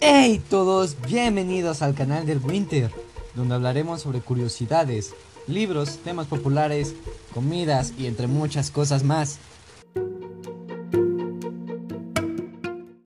Hey todos, bienvenidos al canal del Winter, donde hablaremos sobre curiosidades, libros, temas populares, comidas y entre muchas cosas más.